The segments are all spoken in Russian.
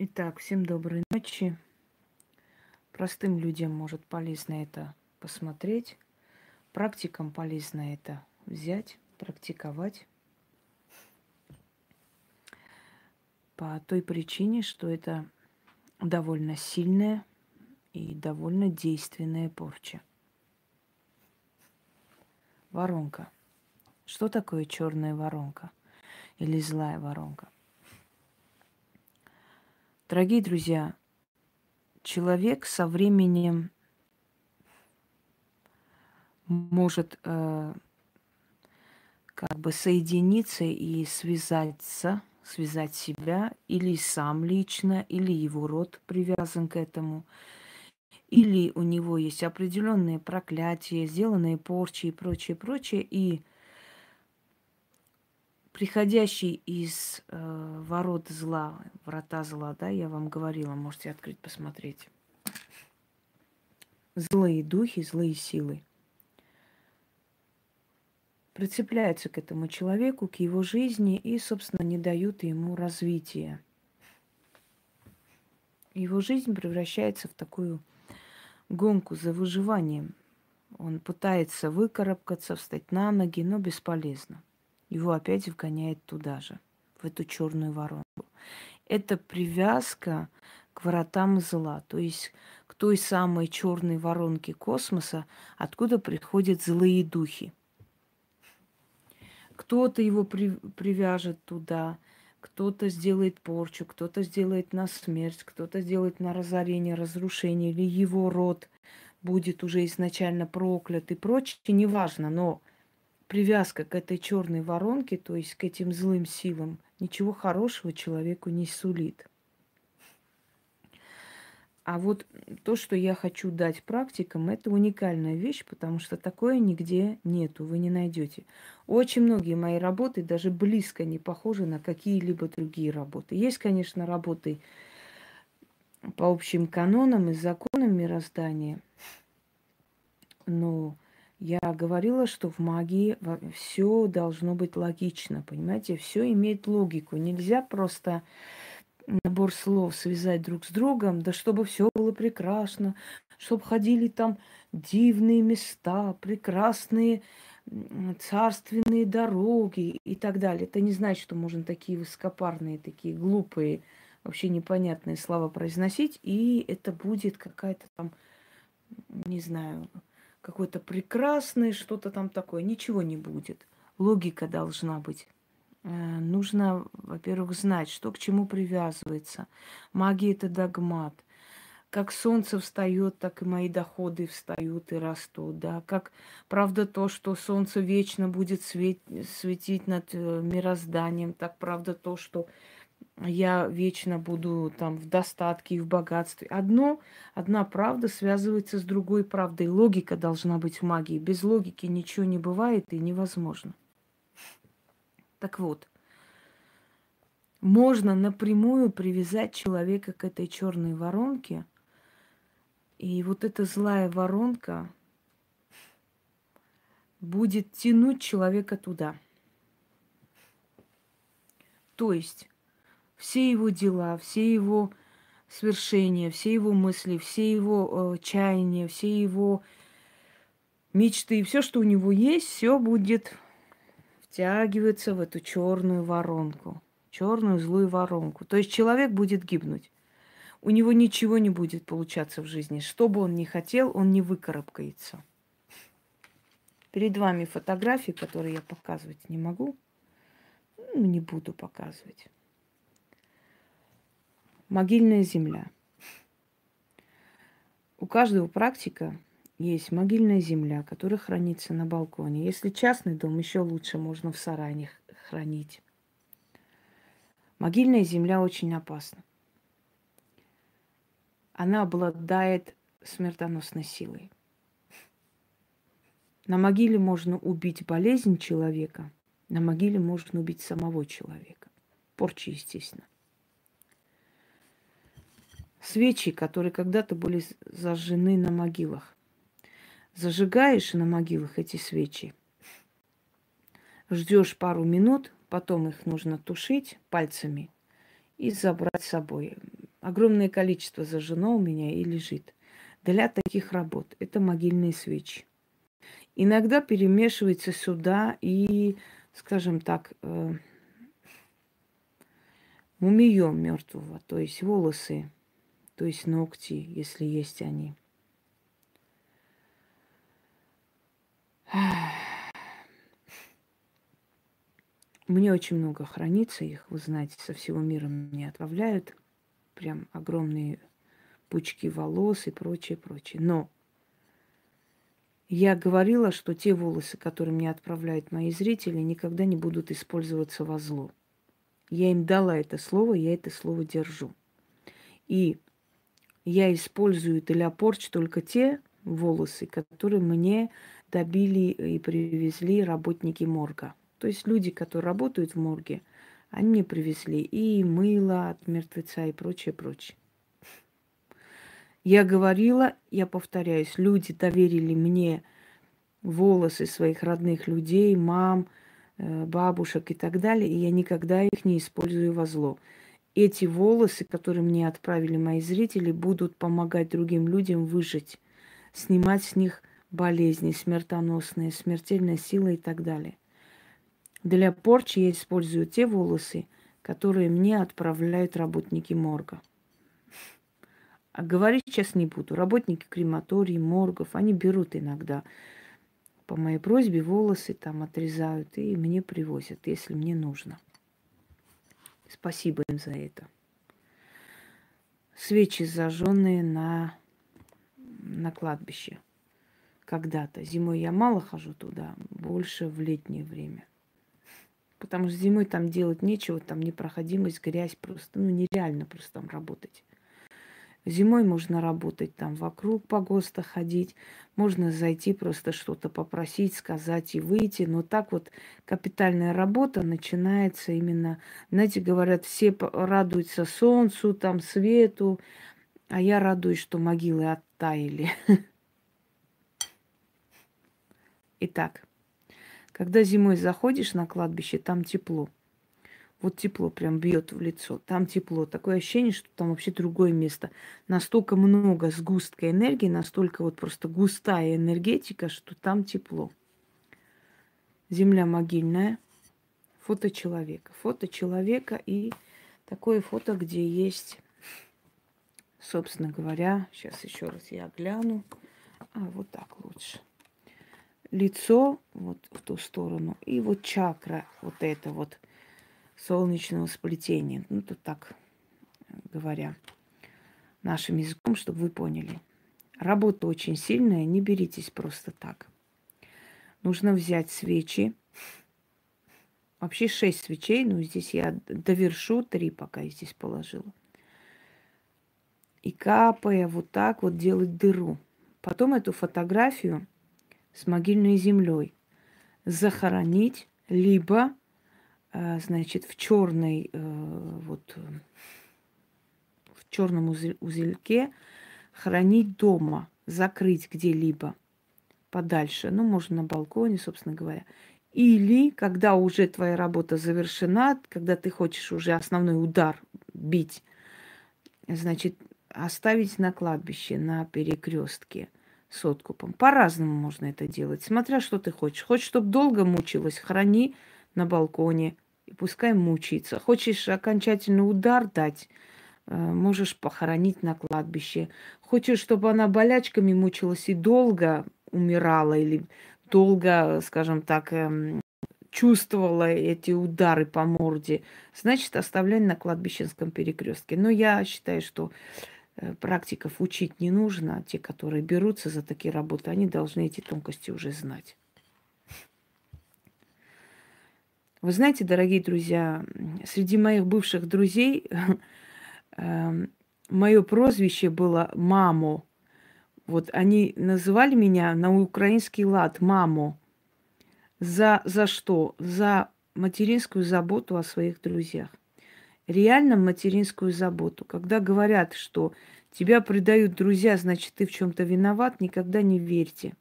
Итак, всем доброй ночи. Простым людям может полезно это посмотреть. Практикам полезно это взять, практиковать. По той причине, что это довольно сильная и довольно действенная порча. Воронка. Что такое черная воронка или злая воронка? Дорогие друзья, человек со временем может э, как бы соединиться и связаться, связать себя или сам лично, или его род привязан к этому, или у него есть определенные проклятия, сделанные порчи и прочее, прочее, и приходящий из э, ворот зла, врата зла, да, я вам говорила, можете открыть, посмотреть. Злые духи, злые силы прицепляются к этому человеку, к его жизни и, собственно, не дают ему развития. Его жизнь превращается в такую гонку за выживанием. Он пытается выкарабкаться, встать на ноги, но бесполезно его опять вгоняет туда же, в эту черную воронку. Это привязка к воротам зла, то есть к той самой черной воронке космоса, откуда приходят злые духи. Кто-то его при, привяжет туда, кто-то сделает порчу, кто-то сделает на смерть, кто-то сделает на разорение, разрушение, или его род будет уже изначально проклят и прочее, неважно, но привязка к этой черной воронке, то есть к этим злым силам, ничего хорошего человеку не сулит. А вот то, что я хочу дать практикам, это уникальная вещь, потому что такое нигде нету, вы не найдете. Очень многие мои работы даже близко не похожи на какие-либо другие работы. Есть, конечно, работы по общим канонам и законам мироздания, но я говорила, что в магии все должно быть логично, понимаете? Все имеет логику. Нельзя просто набор слов связать друг с другом, да чтобы все было прекрасно, чтобы ходили там дивные места, прекрасные царственные дороги и так далее. Это не значит, что можно такие высокопарные, такие глупые, вообще непонятные слова произносить, и это будет какая-то там, не знаю, какое-то прекрасное, что-то там такое. Ничего не будет. Логика должна быть. Э, нужно, во-первых, знать, что к чему привязывается. Магия – это догмат. Как солнце встает, так и мои доходы встают и растут. Да? Как правда то, что солнце вечно будет свет, светить над э, мирозданием, так правда то, что я вечно буду там в достатке и в богатстве. Одно, одна правда связывается с другой правдой. Логика должна быть в магии. Без логики ничего не бывает и невозможно. Так вот, можно напрямую привязать человека к этой черной воронке, и вот эта злая воронка будет тянуть человека туда. То есть все его дела, все его свершения, все его мысли, все его э, чаяния, все его мечты, все, что у него есть, все будет втягиваться в эту черную воронку, черную злую воронку. То есть человек будет гибнуть. У него ничего не будет получаться в жизни. Что бы он ни хотел, он не выкарабкается. Перед вами фотографии, которые я показывать не могу. Ну, не буду показывать. Могильная земля. У каждого практика есть могильная земля, которая хранится на балконе. Если частный дом, еще лучше можно в сарае хранить. Могильная земля очень опасна. Она обладает смертоносной силой. На могиле можно убить болезнь человека, на могиле можно убить самого человека. Порчи, естественно свечи, которые когда-то были зажжены на могилах. Зажигаешь на могилах эти свечи, ждешь пару минут, потом их нужно тушить пальцами и забрать с собой. огромное количество зажжено у меня и лежит. Для таких работ это могильные свечи. Иногда перемешивается сюда и, скажем так, э, мумиё мертвого, то есть волосы, то есть ногти, если есть они. Мне очень много хранится их, вы знаете, со всего мира мне отправляют. Прям огромные пучки волос и прочее, прочее. Но я говорила, что те волосы, которые мне отправляют мои зрители, никогда не будут использоваться во зло. Я им дала это слово, я это слово держу. И я использую для порч только те волосы, которые мне добили и привезли работники морга. То есть люди, которые работают в морге, они мне привезли и мыло от мертвеца и прочее, прочее. Я говорила, я повторяюсь, люди доверили мне волосы своих родных людей, мам, э, бабушек и так далее, и я никогда их не использую во зло. Эти волосы, которые мне отправили мои зрители, будут помогать другим людям выжить, снимать с них болезни смертоносные, смертельная сила и так далее. Для порчи я использую те волосы, которые мне отправляют работники морга. А говорить сейчас не буду. Работники крематорий, моргов, они берут иногда по моей просьбе волосы там отрезают и мне привозят, если мне нужно. Спасибо им за это. Свечи зажженные на, на кладбище. Когда-то. Зимой я мало хожу туда, больше в летнее время. Потому что зимой там делать нечего, там непроходимость, грязь просто, ну нереально просто там работать. Зимой можно работать там вокруг погоста ходить, можно зайти просто что-то попросить, сказать и выйти. Но так вот капитальная работа начинается именно, знаете, говорят, все радуются солнцу, там свету, а я радуюсь, что могилы оттаяли. Итак, когда зимой заходишь на кладбище, там тепло. Вот тепло прям бьет в лицо. Там тепло. Такое ощущение, что там вообще другое место. Настолько много сгустка энергии, настолько вот просто густая энергетика, что там тепло. Земля могильная. Фото человека. Фото человека и такое фото, где есть, собственно говоря, сейчас еще раз я гляну. А, вот так лучше лицо вот в ту сторону, и вот чакра, вот это вот солнечного сплетения. Ну, тут так говоря нашим языком, чтобы вы поняли. Работа очень сильная, не беритесь просто так. Нужно взять свечи. Вообще шесть свечей, но здесь я довершу три, пока я здесь положила. И капая вот так вот делать дыру. Потом эту фотографию с могильной землей захоронить, либо, э, значит, в черной, э, вот, в черном узельке хранить дома, закрыть где-либо подальше, ну, можно на балконе, собственно говоря. Или, когда уже твоя работа завершена, когда ты хочешь уже основной удар бить, значит, оставить на кладбище, на перекрестке – с откупом. По-разному можно это делать, смотря что ты хочешь. Хочешь, чтобы долго мучилась, храни на балконе, и пускай мучается. Хочешь окончательный удар дать, э, можешь похоронить на кладбище. Хочешь, чтобы она болячками мучилась и долго умирала, или долго, скажем так, эм, чувствовала эти удары по морде, значит, оставляй на кладбищенском перекрестке. Но я считаю, что Э, практиков учить не нужно. Те, которые берутся за такие работы, они должны эти тонкости уже знать. Вы знаете, дорогие друзья, среди моих бывших друзей эм, мое прозвище было «мамо». Вот они называли меня на украинский лад «мамо». За, за что? За материнскую заботу о своих друзьях реально материнскую заботу. Когда говорят, что тебя предают друзья, значит, ты в чем-то виноват, никогда не верьте.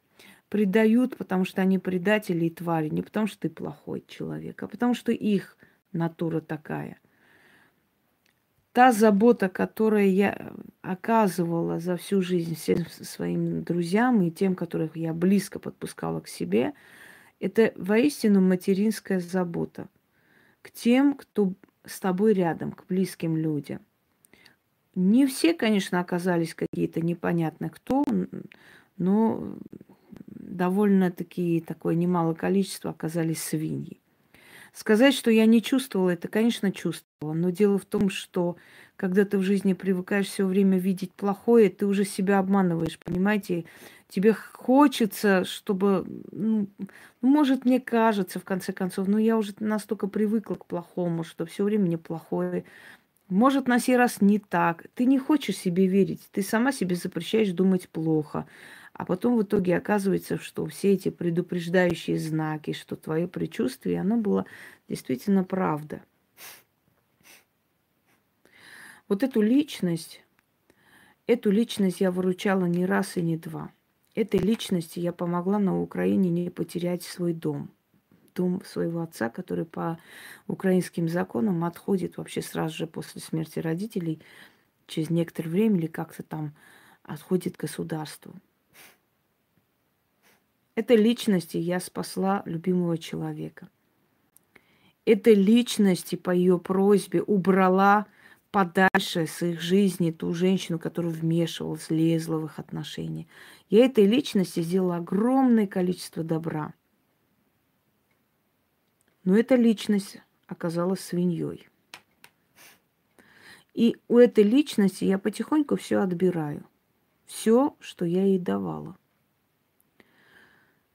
Предают, потому что они предатели и твари, не потому что ты плохой человек, а потому что их натура такая. та забота, которую я оказывала за всю жизнь всем своим друзьям и тем, которых я близко подпускала к себе, это воистину материнская забота к тем, кто с тобой рядом, к близким людям. Не все, конечно, оказались какие-то непонятно кто, но довольно-таки такое немало количество оказались свиньи. Сказать, что я не чувствовала это, конечно, чувствовала. Но дело в том, что когда ты в жизни привыкаешь все время видеть плохое, ты уже себя обманываешь, понимаете? Тебе хочется, чтобы, ну может, мне кажется, в конце концов, но я уже настолько привыкла к плохому, что все время мне плохое. Может, на сей раз не так. Ты не хочешь себе верить. Ты сама себе запрещаешь думать плохо. А потом в итоге оказывается, что все эти предупреждающие знаки, что твое предчувствие, оно было действительно правда. Вот эту личность, эту личность я выручала не раз и не два. Этой личности я помогла на Украине не потерять свой дом. Дом своего отца, который по украинским законам отходит вообще сразу же после смерти родителей, через некоторое время или как-то там отходит государству. Этой личности я спасла любимого человека. Этой личности по ее просьбе убрала подальше с их жизни ту женщину, которая вмешивалась, лезла в их отношения. Я этой личности сделала огромное количество добра. Но эта личность оказалась свиньей. И у этой личности я потихоньку все отбираю. Все, что я ей давала.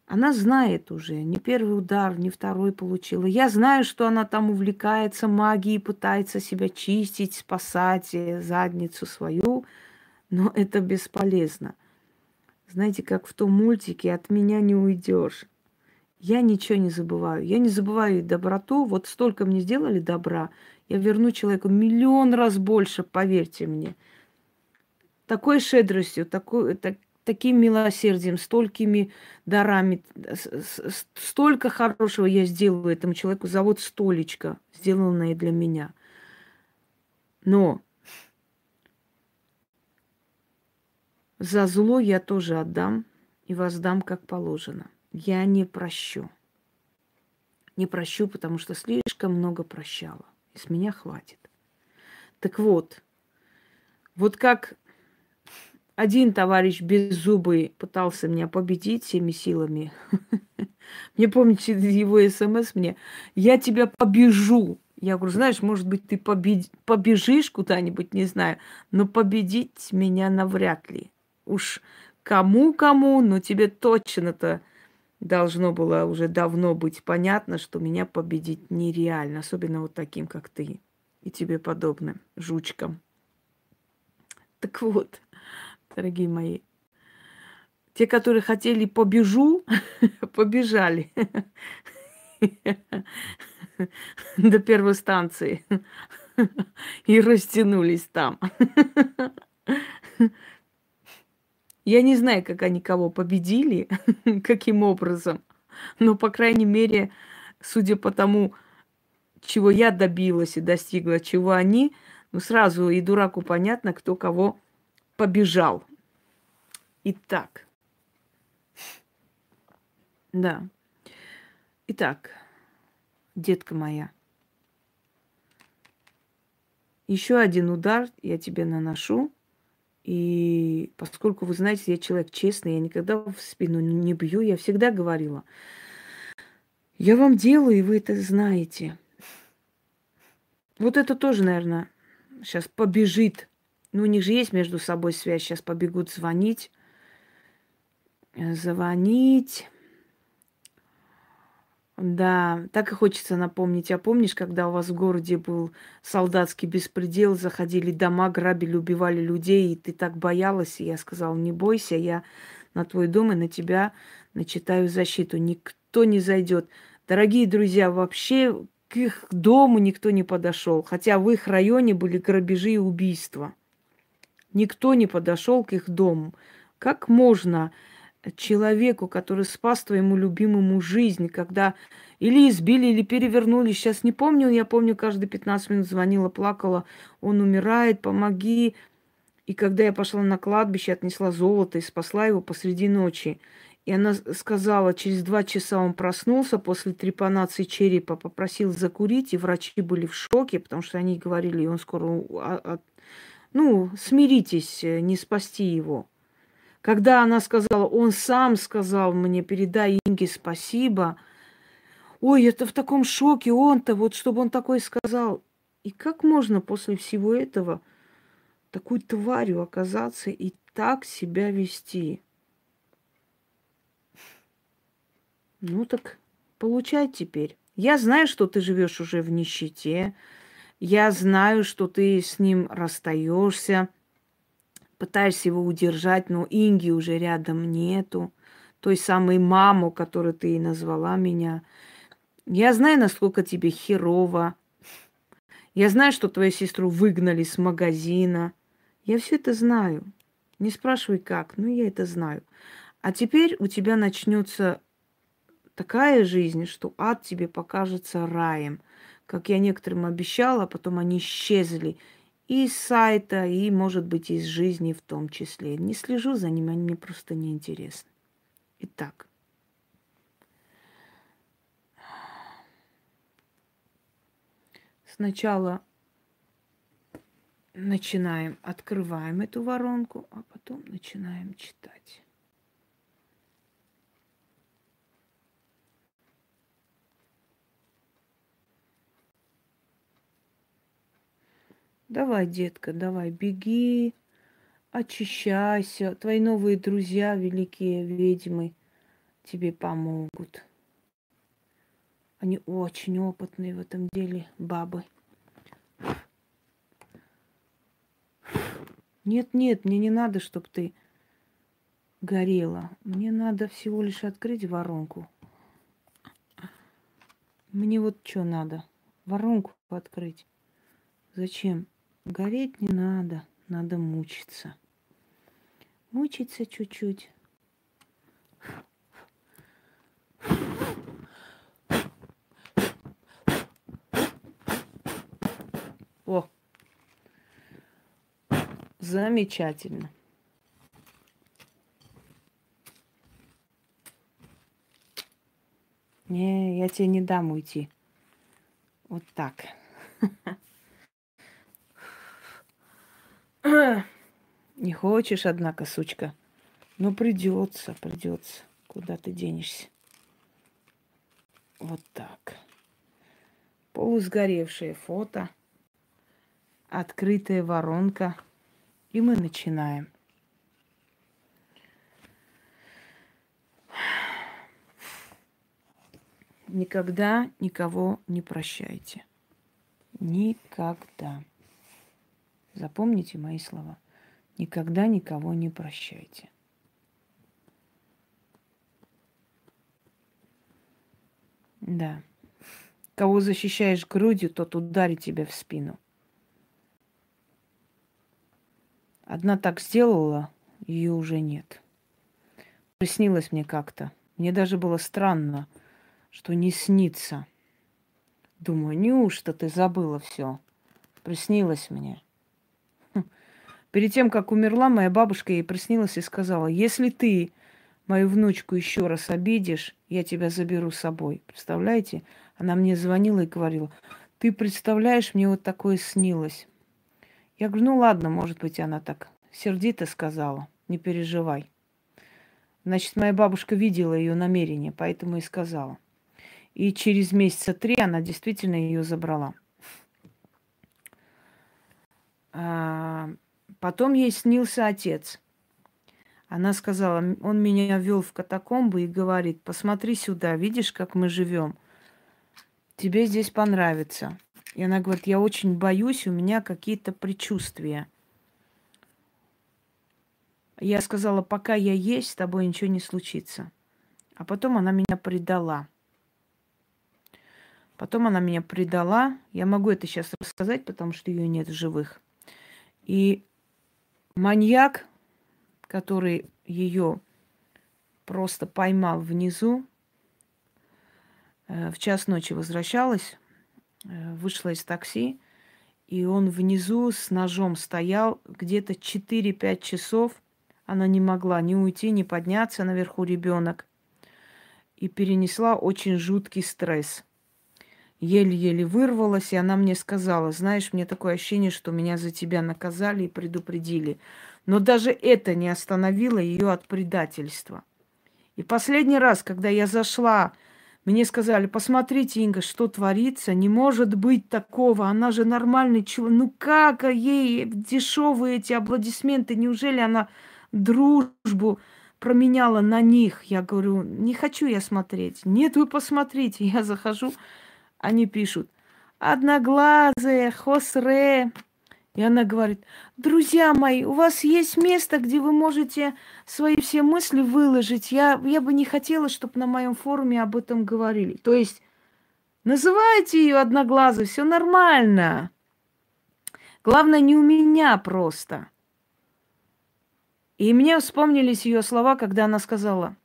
Она знает уже, не первый удар, не второй получила. Я знаю, что она там увлекается магией, пытается себя чистить, спасать задницу свою, но это бесполезно. Знаете, как в том мультике «От меня не уйдешь». Я ничего не забываю. Я не забываю доброту. Вот столько мне сделали добра, я верну человеку миллион раз больше, поверьте мне. Такой щедростью, такой, так, таким милосердием, столькими дарами, столько хорошего я сделаю этому человеку за вот столечко, сделанное для меня. Но за зло я тоже отдам и воздам, как положено. Я не прощу. Не прощу, потому что слишком много прощала. И с меня хватит. Так вот, вот как один товарищ беззубый пытался меня победить всеми силами. Мне помните его смс мне, я тебя побежу. Я говорю, знаешь, может быть, ты побежишь куда-нибудь, не знаю, но победить меня навряд ли. Уж кому-кому, но тебе точно-то должно было уже давно быть понятно, что меня победить нереально, особенно вот таким, как ты и тебе подобным жучкам. Так вот, дорогие мои. Те, которые хотели побежу, побежали до первой станции и растянулись там. Я не знаю, как они кого победили, каким образом, но, по крайней мере, судя по тому, чего я добилась и достигла, чего они, ну, сразу и дураку понятно, кто кого побежал. Итак. Да. Итак, детка моя. Еще один удар я тебе наношу. И поскольку вы знаете, я человек честный, я никогда в спину не бью, я всегда говорила, я вам делаю, и вы это знаете. Вот это тоже, наверное, сейчас побежит ну, у них же есть между собой связь. Сейчас побегут звонить. Э, звонить. Да, так и хочется напомнить. А помнишь, когда у вас в городе был солдатский беспредел, заходили дома, грабили, убивали людей, и ты так боялась, и я сказала, не бойся, я на твой дом и на тебя начитаю защиту. Никто не зайдет. Дорогие друзья, вообще к их дому никто не подошел, хотя в их районе были грабежи и убийства. Никто не подошел к их дому. Как можно человеку, который спас твоему любимому жизнь, когда Или избили, или перевернули. Сейчас не помню. Я помню, каждые 15 минут звонила, плакала. Он умирает, помоги. И когда я пошла на кладбище, отнесла золото и спасла его посреди ночи. И она сказала, через два часа он проснулся после трепанации черепа, попросил закурить, и врачи были в шоке, потому что они говорили, он скоро... Ну, смиритесь, э, не спасти его. Когда она сказала, он сам сказал мне, передай Инге спасибо. Ой, это в таком шоке, он-то, вот чтобы он такой сказал. И как можно после всего этого такой тварью оказаться и так себя вести? Ну так получай теперь. Я знаю, что ты живешь уже в нищете. Я знаю, что ты с ним расстаешься, пытаешься его удержать, но Инги уже рядом нету. Той самой маму, которую ты и назвала меня. Я знаю, насколько тебе херово. Я знаю, что твою сестру выгнали с магазина. Я все это знаю. Не спрашивай как, но я это знаю. А теперь у тебя начнется такая жизнь, что ад тебе покажется раем. Как я некоторым обещала, потом они исчезли и из сайта, и, может быть, из жизни в том числе. Не слежу за ними, они мне просто не интересны. Итак. Сначала начинаем, открываем эту воронку, а потом начинаем читать. Давай, детка, давай, беги, очищайся. Твои новые друзья, великие ведьмы, тебе помогут. Они очень опытные в этом деле, бабы. Нет, нет, мне не надо, чтобы ты горела. Мне надо всего лишь открыть воронку. Мне вот что надо? Воронку открыть. Зачем? Гореть не надо, надо мучиться. Мучиться чуть-чуть. О, замечательно. Не, я тебе не дам уйти. Вот так. Не хочешь, однако, сучка. Ну, придется, придется. Куда ты денешься? Вот так. Полусгоревшее фото. Открытая воронка. И мы начинаем. Никогда никого не прощайте. Никогда. Запомните мои слова. Никогда никого не прощайте. Да. Кого защищаешь грудью, тот ударит тебя в спину. Одна так сделала, ее уже нет. Приснилось мне как-то. Мне даже было странно, что не снится. Думаю, неужто ты забыла все? Приснилось мне. Перед тем, как умерла, моя бабушка ей приснилась и сказала, если ты мою внучку еще раз обидишь, я тебя заберу с собой. Представляете? Она мне звонила и говорила, ты представляешь, мне вот такое снилось. Я говорю, ну ладно, может быть, она так сердито сказала, не переживай. Значит, моя бабушка видела ее намерение, поэтому и сказала. И через месяца три она действительно ее забрала. Потом ей снился отец. Она сказала, он меня вел в катакомбы и говорит, посмотри сюда, видишь, как мы живем. Тебе здесь понравится. И она говорит, я очень боюсь, у меня какие-то предчувствия. Я сказала, пока я есть, с тобой ничего не случится. А потом она меня предала. Потом она меня предала. Я могу это сейчас рассказать, потому что ее нет в живых. И Маньяк, который ее просто поймал внизу, э, в час ночи возвращалась, э, вышла из такси, и он внизу с ножом стоял где-то 4-5 часов. Она не могла ни уйти, ни подняться наверху ребенок. И перенесла очень жуткий стресс. Еле-еле вырвалась, и она мне сказала, знаешь, мне такое ощущение, что меня за тебя наказали и предупредили. Но даже это не остановило ее от предательства. И последний раз, когда я зашла, мне сказали, посмотрите, Инга, что творится, не может быть такого, она же нормальный человек. Ну как ей дешевые эти аплодисменты, неужели она дружбу променяла на них? Я говорю, не хочу я смотреть. Нет, вы посмотрите. Я захожу, они пишут, одноглазые, хосре, и она говорит, друзья мои, у вас есть место, где вы можете свои все мысли выложить. Я, я бы не хотела, чтобы на моем форуме об этом говорили. То есть называйте ее одноглазой, все нормально. Главное, не у меня просто. И мне вспомнились ее слова, когда она сказала,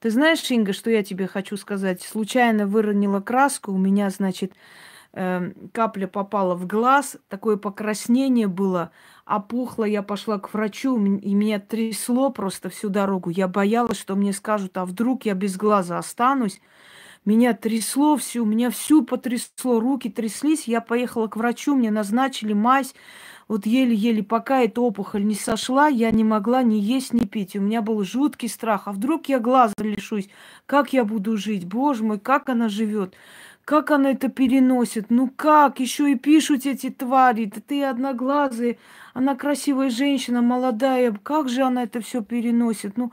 ты знаешь, Инга, что я тебе хочу сказать? Случайно выронила краску, у меня, значит, э, капля попала в глаз, такое покраснение было, опухло, я пошла к врачу, и меня трясло просто всю дорогу. Я боялась, что мне скажут, а вдруг я без глаза останусь. Меня трясло всю, меня всю потрясло, руки тряслись. Я поехала к врачу, мне назначили мазь. Вот еле-еле, пока эта опухоль не сошла, я не могла ни есть, ни пить. У меня был жуткий страх. А вдруг я глаза лишусь? Как я буду жить? Боже мой, как она живет? Как она это переносит? Ну как? Еще и пишут эти твари. Да ты одноглазые. Она красивая женщина, молодая. Как же она это все переносит? Ну,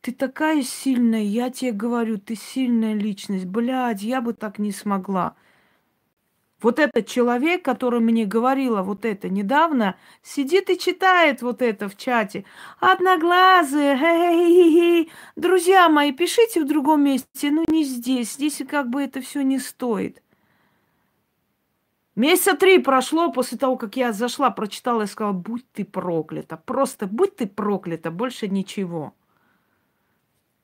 ты такая сильная. Я тебе говорю, ты сильная личность. Блядь, я бы так не смогла. Вот этот человек, который мне говорила вот это недавно, сидит и читает вот это в чате. Одноглазые, хе-хе-хе. друзья мои, пишите в другом месте, ну не здесь. Здесь как бы это все не стоит. Месяца три прошло после того, как я зашла, прочитала и сказала, будь ты проклята, просто будь ты проклята, больше ничего.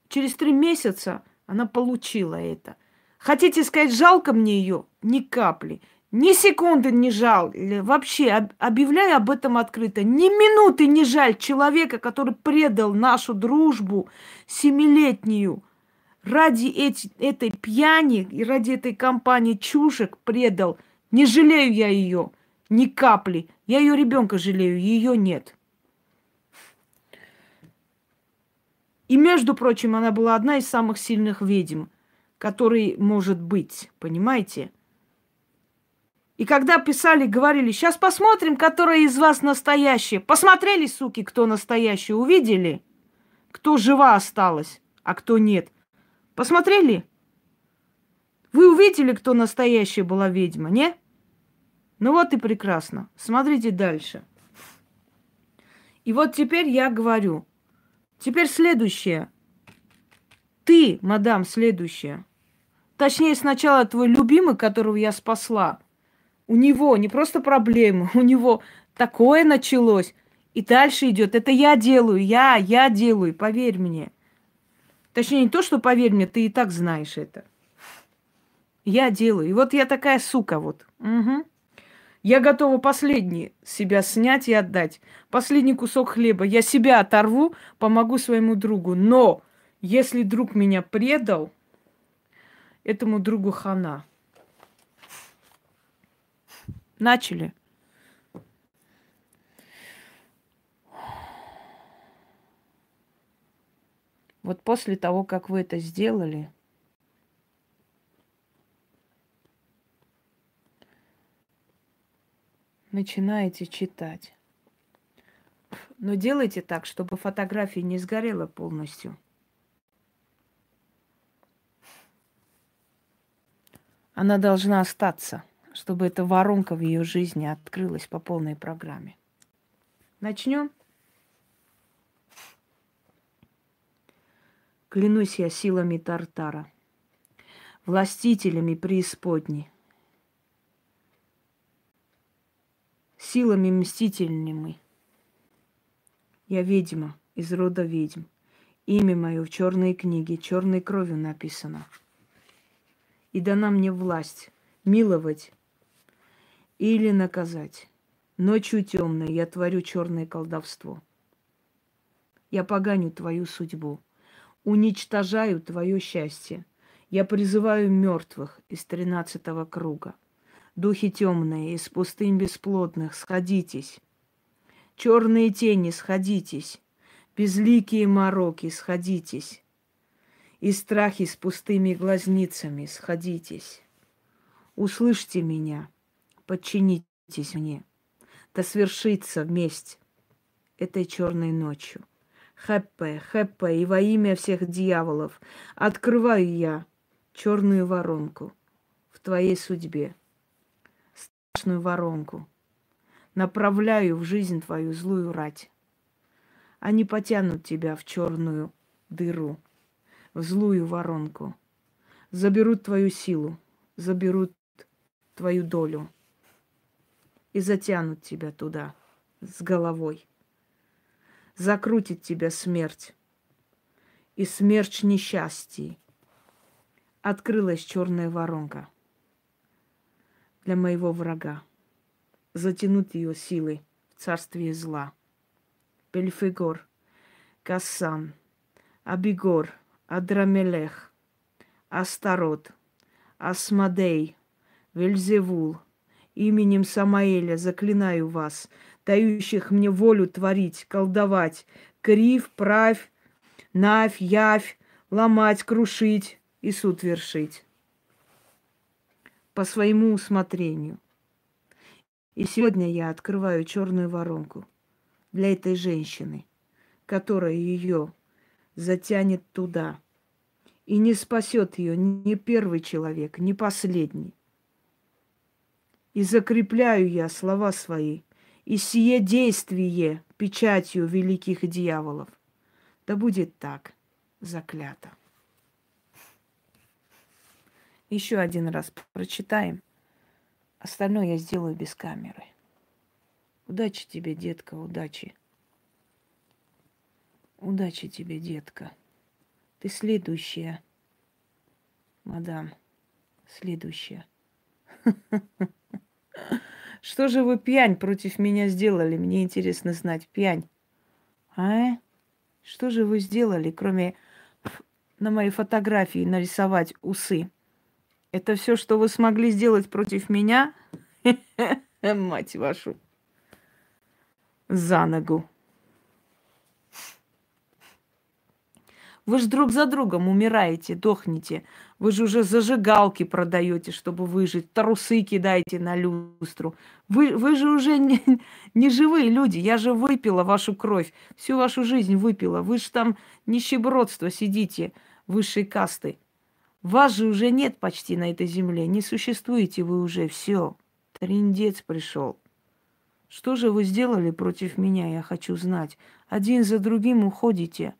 Через три месяца она получила это. Хотите сказать, жалко мне ее? Ни капли. Ни секунды не жаль. Вообще, объявляю об этом открыто. Ни минуты не жаль человека, который предал нашу дружбу семилетнюю. Ради эти, этой пьяни и ради этой компании чушек предал. Не жалею я ее. Ни капли. Я ее ребенка жалею, ее нет. И, между прочим, она была одна из самых сильных ведьм – который может быть, понимаете? И когда писали, говорили, сейчас посмотрим, которая из вас настоящая. Посмотрели, суки, кто настоящий, увидели? Кто жива осталась, а кто нет. Посмотрели? Вы увидели, кто настоящая была ведьма, не? Ну вот и прекрасно. Смотрите дальше. И вот теперь я говорю. Теперь следующее. Ты, мадам, следующее. Точнее, сначала твой любимый, которого я спасла, у него не просто проблемы, у него такое началось. И дальше идет. Это я делаю, я, я делаю, поверь мне. Точнее, не то, что поверь мне, ты и так знаешь это. Я делаю. И вот я такая сука вот. Угу. Я готова последний себя снять и отдать. Последний кусок хлеба. Я себя оторву, помогу своему другу. Но если друг меня предал, этому другу хана. Начали. Вот после того, как вы это сделали, начинаете читать. Но делайте так, чтобы фотография не сгорела полностью. Она должна остаться, чтобы эта воронка в ее жизни открылась по полной программе. Начнем. Клянусь я силами Тартара, властителями преисподней, силами мстительными. Я ведьма из рода ведьм. Имя мое в черной книге, черной кровью написано – и дана мне власть миловать или наказать. Ночью темной я творю черное колдовство. Я поганю твою судьбу, уничтожаю твое счастье. Я призываю мертвых из тринадцатого круга. Духи темные из пустынь бесплодных, сходитесь. Черные тени, сходитесь. Безликие мороки, сходитесь. И страхи с пустыми глазницами, сходитесь. Услышьте меня, подчинитесь мне. Да свершится месть этой черной ночью. Хэппе, хэппе, и во имя всех дьяволов открываю я черную воронку в твоей судьбе, страшную воронку. Направляю в жизнь твою злую рать. Они потянут тебя в черную дыру, в злую воронку. Заберут твою силу, заберут твою долю и затянут тебя туда с головой. Закрутит тебя смерть и смерч несчастий. Открылась черная воронка для моего врага. Затянуть ее силой в царствие зла. Бельфигор, Кассан, Абигор, Адрамелех, Астарот, Асмадей, Вельзевул – именем Самаэля заклинаю вас, дающих мне волю творить, колдовать, крив, правь, навь, явь, ломать, крушить и суд вершить по своему усмотрению. И сегодня я открываю черную воронку для этой женщины, которая ее затянет туда. И не спасет ее ни первый человек, ни последний. И закрепляю я слова свои, и сие действие печатью великих дьяволов. Да будет так заклято. Еще один раз прочитаем. Остальное я сделаю без камеры. Удачи тебе, детка, удачи. Удачи тебе, детка. Ты следующая, мадам, следующая. Что же вы, пьянь, против меня сделали? Мне интересно знать, пьянь. А? Что же вы сделали, кроме на моей фотографии нарисовать усы? Это все, что вы смогли сделать против меня? Мать вашу. За ногу. Вы же друг за другом умираете, дохнете. Вы же уже зажигалки продаете, чтобы выжить. Трусы кидаете на люстру. Вы, вы же уже не, не живые люди. Я же выпила вашу кровь. Всю вашу жизнь выпила. Вы же там нищебродство сидите, высшей касты. Вас же уже нет почти на этой земле. Не существуете вы уже. Все. Триндец пришел. Что же вы сделали против меня, я хочу знать. Один за другим уходите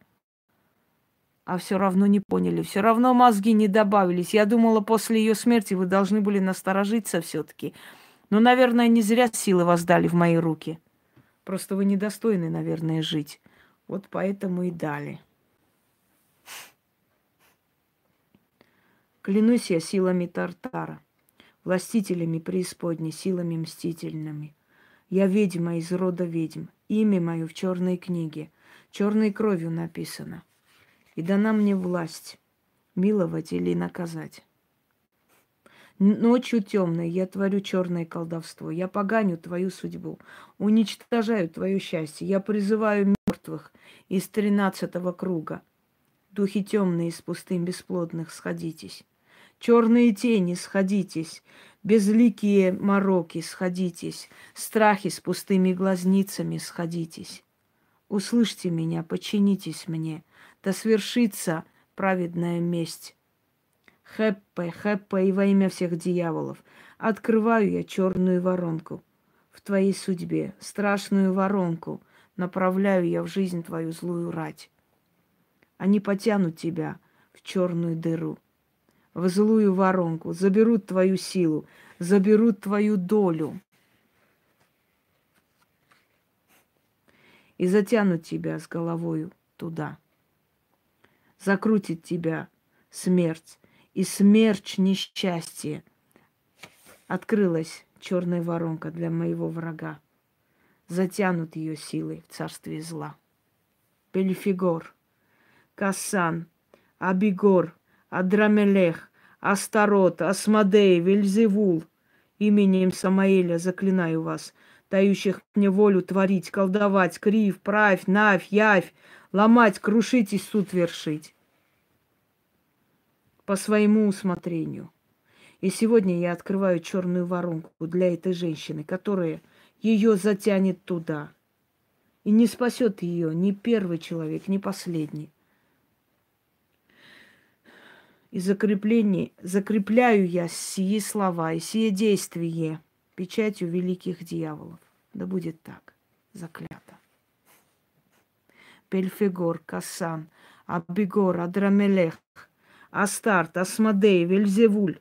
а все равно не поняли, все равно мозги не добавились. Я думала, после ее смерти вы должны были насторожиться все-таки. Но, наверное, не зря силы вас дали в мои руки. Просто вы недостойны, наверное, жить. Вот поэтому и дали. Клянусь я силами Тартара, властителями преисподней, силами мстительными. Я ведьма из рода ведьм. Имя мое в черной книге, черной кровью написано и дана мне власть миловать или наказать. Ночью темной я творю черное колдовство. Я поганю твою судьбу, уничтожаю твое счастье. Я призываю мертвых из тринадцатого круга. Духи темные из пустым бесплодных, сходитесь. Черные тени, сходитесь. Безликие мороки, сходитесь. Страхи с пустыми глазницами, сходитесь. Услышьте меня, подчинитесь мне да свершится праведная месть. Хэппе, хэппе и во имя всех дьяволов. Открываю я черную воронку в твоей судьбе, страшную воронку. Направляю я в жизнь твою злую рать. Они потянут тебя в черную дыру, в злую воронку, заберут твою силу, заберут твою долю. И затянут тебя с головою туда закрутит тебя смерть и смерч несчастья. Открылась черная воронка для моего врага. Затянут ее силой в царстве зла. Пельфигор, Касан, Абигор, Адрамелех, Астарот, Асмадей, Вельзевул, именем Самаэля заклинаю вас, дающих мне волю творить, колдовать, крив, правь, навь, явь, ломать, крушить и суд вершить по своему усмотрению. И сегодня я открываю черную воронку для этой женщины, которая ее затянет туда. И не спасет ее ни первый человек, ни последний. И закрепление, закрепляю я сие слова и сие действие печатью великих дьяволов. Да будет так, заклято. Пельфегор, Касан, Абигор, Адрамелех, Астарт, Асмодей, Вельзевуль.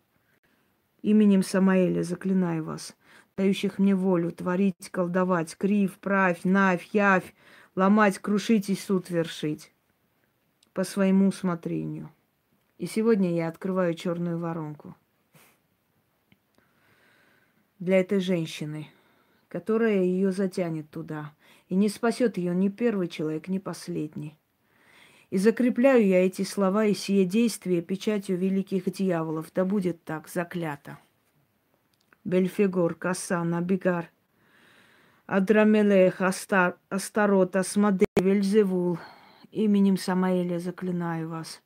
Именем Самаэля заклинаю вас, дающих мне волю творить, колдовать, крив, правь, навь, явь, ломать, крушить и суд вершить по своему усмотрению. И сегодня я открываю черную воронку для этой женщины, которая ее затянет туда. И не спасет ее ни первый человек, ни последний. И закрепляю я эти слова и сие действия печатью великих дьяволов. Да будет так, заклято. Бельфигор, Касан, Абигар, Адрамелех, Астар, Астарот, Асмаде, Вельзевул. Именем Самаэля заклинаю вас,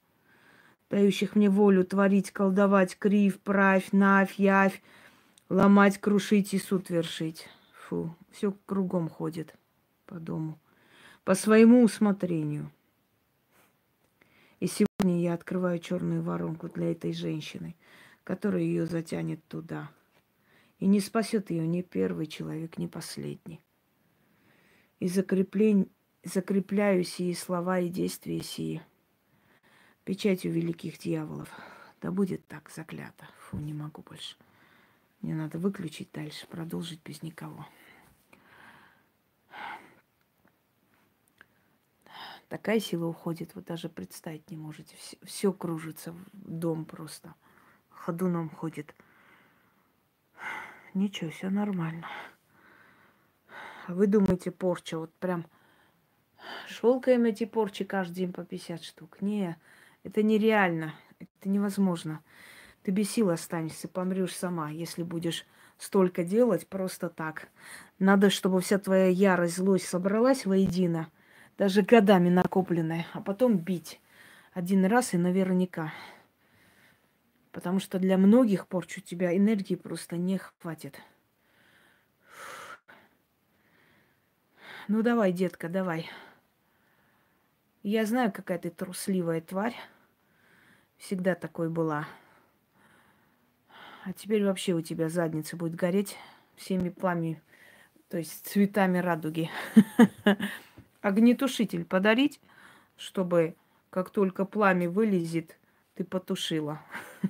дающих мне волю творить, колдовать, крив, правь, навь, явь, ломать, крушить и суд вершить. Фу, все кругом ходит по дому, по своему усмотрению. И сегодня я открываю черную воронку для этой женщины, которая ее затянет туда. И не спасет ее ни первый человек, ни последний. И закреплень... закрепляю сии слова и действия сии печатью великих дьяволов. Да будет так заклято. Фу, не могу больше. Мне надо выключить дальше, продолжить без никого. Такая сила уходит, вы даже представить не можете. Все, кружится, дом просто ходуном ходит. Ничего, все нормально. Вы думаете, порча, вот прям шелкаем эти порчи каждый день по 50 штук. Не, это нереально, это невозможно. Ты без сил останешься, помрешь сама, если будешь столько делать просто так. Надо, чтобы вся твоя ярость, злость собралась воедино – даже годами накопленное, а потом бить один раз и наверняка. Потому что для многих порчу тебя энергии просто не хватит. Ну давай, детка, давай. Я знаю, какая ты трусливая тварь. Всегда такой была. А теперь вообще у тебя задница будет гореть всеми пламями, то есть цветами радуги. огнетушитель подарить, чтобы как только пламя вылезет, ты потушила.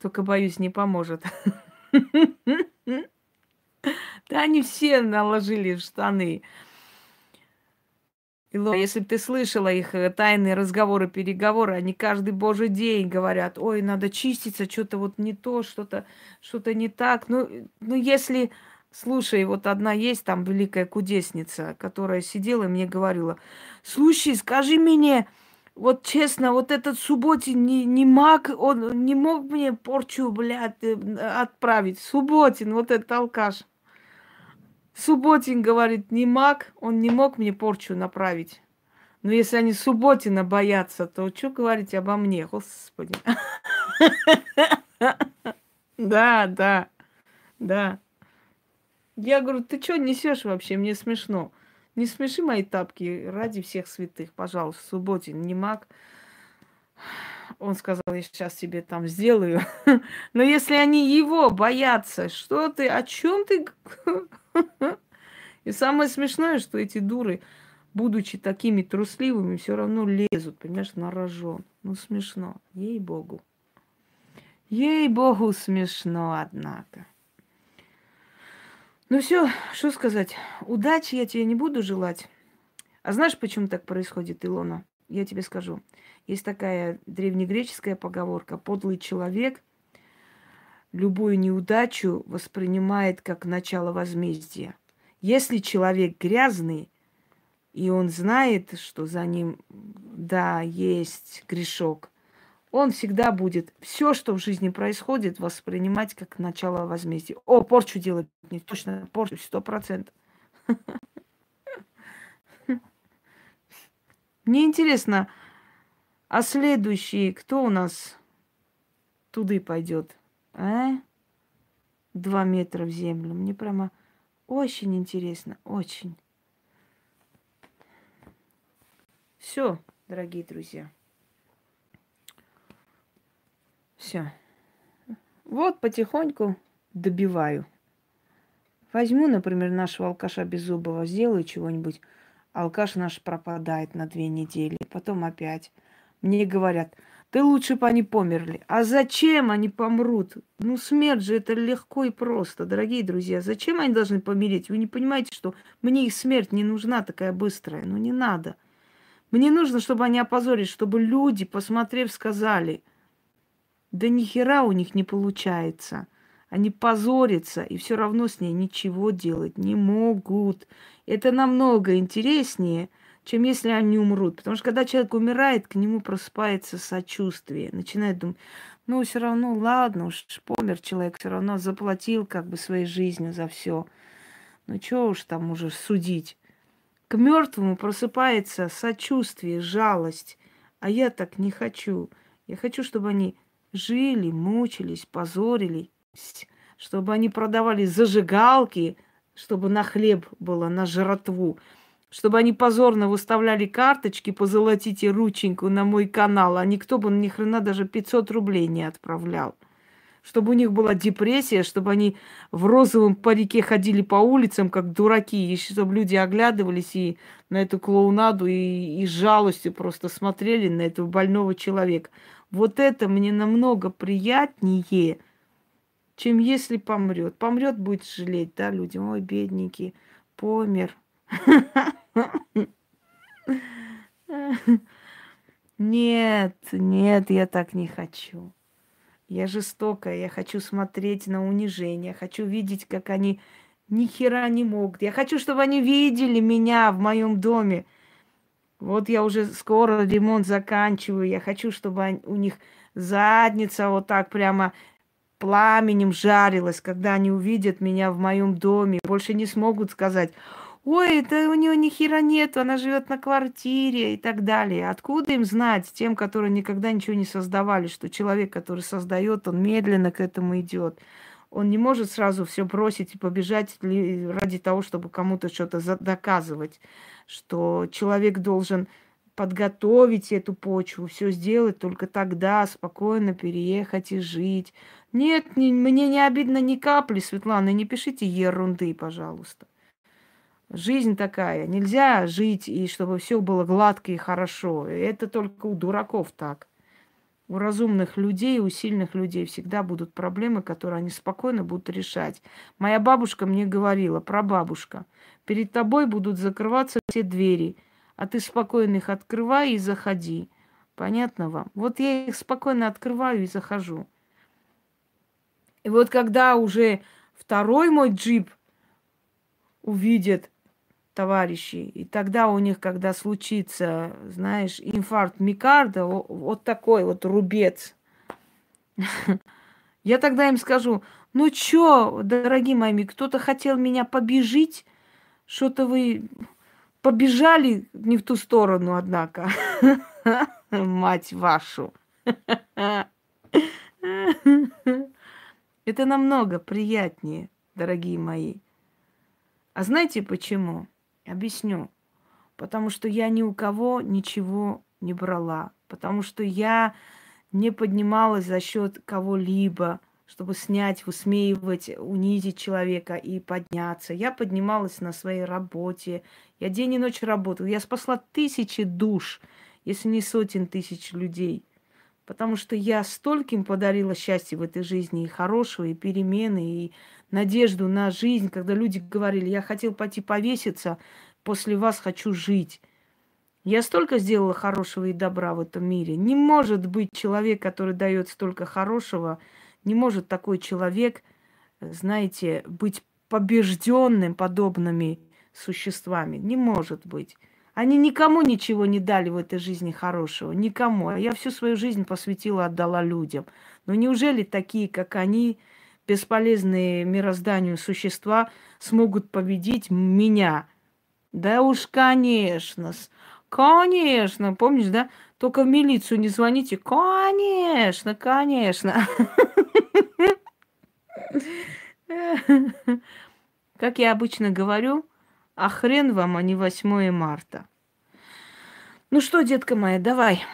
Только, боюсь, не поможет. Да они все наложили в штаны. Илона, если бы ты слышала их э, тайные разговоры, переговоры, они каждый божий день говорят, ой, надо чиститься, что-то вот не то, что-то что не так. Ну, ну, если Слушай, вот одна есть там великая кудесница, которая сидела и мне говорила, слушай, скажи мне, вот честно, вот этот Субботин не, не маг, он не мог мне порчу, блядь, э, отправить. Субботин, вот этот алкаш. Субботин говорит, не маг, он не мог мне порчу направить. Но если они Субботина боятся, то что говорить обо мне, господи. Да, да, да. Я говорю, ты что несешь вообще? Мне смешно. Не смеши мои тапки ради всех святых, пожалуйста. Субботин, не маг. Он сказал, я сейчас тебе там сделаю. Но если они его боятся, что ты, о чем ты? И самое смешное, что эти дуры, будучи такими трусливыми, все равно лезут, понимаешь, на рожон. Ну, смешно, ей-богу. Ей-богу, смешно, однако. Ну все, что сказать. Удачи я тебе не буду желать. А знаешь, почему так происходит, Илона? я тебе скажу. Есть такая древнегреческая поговорка. Подлый человек любую неудачу воспринимает как начало возмездия. Если человек грязный, и он знает, что за ним, да, есть грешок, он всегда будет все, что в жизни происходит, воспринимать как начало возмездия. О, порчу делать, не точно порчу, сто процентов. Мне интересно, а следующий, кто у нас туды пойдет? А? Два метра в землю. Мне прямо очень интересно, очень. Все, дорогие друзья. Все. Вот потихоньку добиваю. Возьму, например, нашего алкаша Беззубова, сделаю чего-нибудь. Алкаш наш пропадает на две недели, потом опять. Мне говорят, ты лучше бы они померли. А зачем они помрут? Ну, смерть же это легко и просто, дорогие друзья. Зачем они должны помереть? Вы не понимаете, что мне их смерть не нужна такая быстрая? Ну, не надо. Мне нужно, чтобы они опозорились, чтобы люди, посмотрев, сказали – да ни хера у них не получается. Они позорятся и все равно с ней ничего делать не могут. Это намного интереснее, чем если они умрут. Потому что когда человек умирает, к нему просыпается сочувствие. Начинает думать, ну все равно, ладно, уж помер человек, все равно заплатил как бы своей жизнью за все. Ну что уж там уже судить. К мертвому просыпается сочувствие, жалость. А я так не хочу. Я хочу, чтобы они жили, мучились, позорились, чтобы они продавали зажигалки, чтобы на хлеб было, на жратву, чтобы они позорно выставляли карточки, позолотите рученьку на мой канал, а никто бы ни хрена даже 500 рублей не отправлял. Чтобы у них была депрессия, чтобы они в розовом парике ходили по улицам, как дураки, и чтобы люди оглядывались и на эту клоунаду, и, и с жалостью просто смотрели на этого больного человека. Вот это мне намного приятнее, чем если помрет. Помрет, будет жалеть, да, люди. Ой, бедненький, помер. Нет, нет, я так не хочу. Я жестокая, я хочу смотреть на унижение, хочу видеть, как они ни хера не могут. Я хочу, чтобы они видели меня в моем доме. Вот я уже скоро ремонт заканчиваю. Я хочу, чтобы у них задница вот так прямо пламенем жарилась, когда они увидят меня в моем доме. Больше не смогут сказать, ой, это у нее ни хера нет, она живет на квартире и так далее. Откуда им знать, тем, которые никогда ничего не создавали, что человек, который создает, он медленно к этому идет. Он не может сразу все бросить и побежать ради того, чтобы кому-то что-то доказывать что человек должен подготовить эту почву, все сделать только тогда, спокойно переехать и жить. Нет, не, мне не обидно ни капли, Светлана, не пишите ерунды, пожалуйста. Жизнь такая. Нельзя жить, и чтобы все было гладко и хорошо. Это только у дураков так. У разумных людей, у сильных людей всегда будут проблемы, которые они спокойно будут решать. Моя бабушка мне говорила, прабабушка, перед тобой будут закрываться все двери, а ты спокойно их открывай и заходи. Понятно вам? Вот я их спокойно открываю и захожу. И вот когда уже второй мой джип увидит товарищи. И тогда у них, когда случится, знаешь, инфаркт микарда, вот такой вот рубец. Я тогда им скажу, ну чё, дорогие мои, кто-то хотел меня побежить, что-то вы побежали не в ту сторону, однако. Мать вашу. Это намного приятнее, дорогие мои. А знаете почему? Объясню. Потому что я ни у кого ничего не брала. Потому что я не поднималась за счет кого-либо, чтобы снять, высмеивать, унизить человека и подняться. Я поднималась на своей работе. Я день и ночь работала. Я спасла тысячи душ, если не сотен тысяч людей. Потому что я стольким подарила счастье в этой жизни, и хорошего, и перемены, и надежду на жизнь, когда люди говорили, я хотел пойти повеситься, после вас хочу жить. Я столько сделала хорошего и добра в этом мире. Не может быть человек, который дает столько хорошего, не может такой человек, знаете, быть побежденным подобными существами. Не может быть. Они никому ничего не дали в этой жизни хорошего. Никому. Я всю свою жизнь посвятила, отдала людям. Но неужели такие, как они, бесполезные мирозданию существа, смогут победить меня? Да уж, конечно. Конечно, помнишь, да? Только в милицию не звоните. Конечно, конечно. Как я обычно говорю, а хрен вам, а не 8 марта. Ну что, детка моя, давай.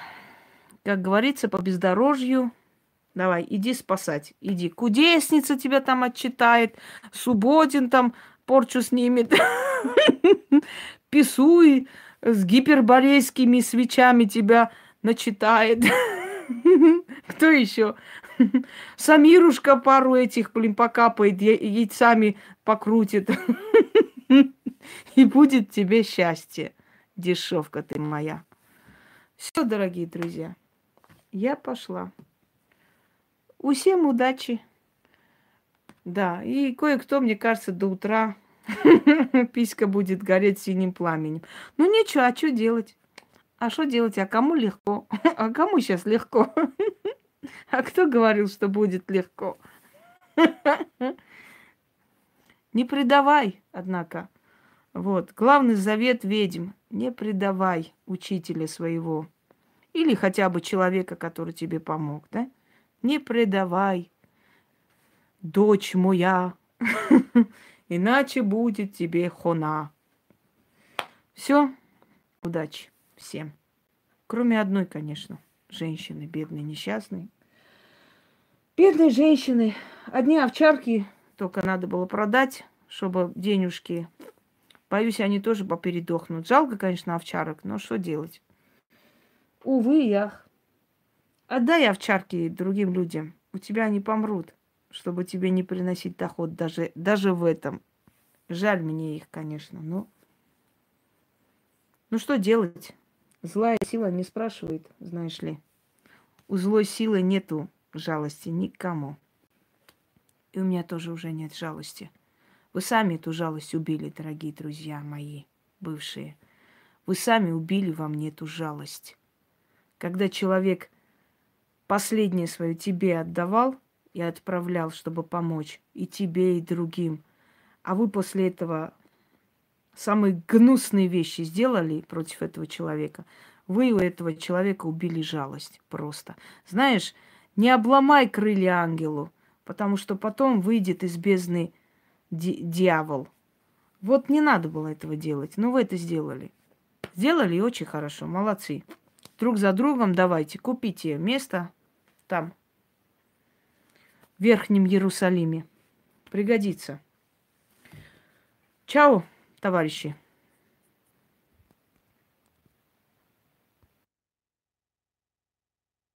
Как говорится, по бездорожью. Давай, иди спасать. Иди. Кудесница тебя там отчитает. Субботин там порчу снимет. Писуй с гиперборейскими свечами тебя начитает. Кто еще? Самирушка пару этих, блин, покапает, яйцами покрутит. И будет тебе счастье, дешевка ты моя. Все, дорогие друзья, я пошла. Усем удачи. Да, и кое-кто, мне кажется, до утра Писька будет гореть синим пламенем. Ну ничего, а что делать? А что делать? А кому легко? А кому сейчас легко? А кто говорил, что будет легко? Не предавай, однако. Вот. Главный завет ведьм. Не предавай учителя своего. Или хотя бы человека, который тебе помог, да? Не предавай. Дочь моя. Иначе будет тебе хона. Все. Удачи всем. Кроме одной, конечно, женщины, бедной, несчастной. Бедные женщины. Одни овчарки только надо было продать, чтобы денежки. Боюсь, они тоже попередохнут. Жалко, конечно, овчарок, но что делать? Увы, ях. Отдай овчарки другим людям. У тебя они помрут чтобы тебе не приносить доход даже, даже в этом. Жаль мне их, конечно, но... Ну что делать? Злая сила не спрашивает, знаешь ли. У злой силы нету жалости никому. И у меня тоже уже нет жалости. Вы сами эту жалость убили, дорогие друзья мои, бывшие. Вы сами убили во мне эту жалость. Когда человек последнее свое тебе отдавал – и отправлял, чтобы помочь и тебе, и другим. А вы после этого самые гнусные вещи сделали против этого человека. Вы у этого человека убили жалость просто. Знаешь, не обломай крылья ангелу, потому что потом выйдет из бездны дьявол. Вот не надо было этого делать, но вы это сделали. Сделали и очень хорошо, молодцы. Друг за другом давайте, купите место там, Верхнем Иерусалиме. Пригодится. Чао, товарищи.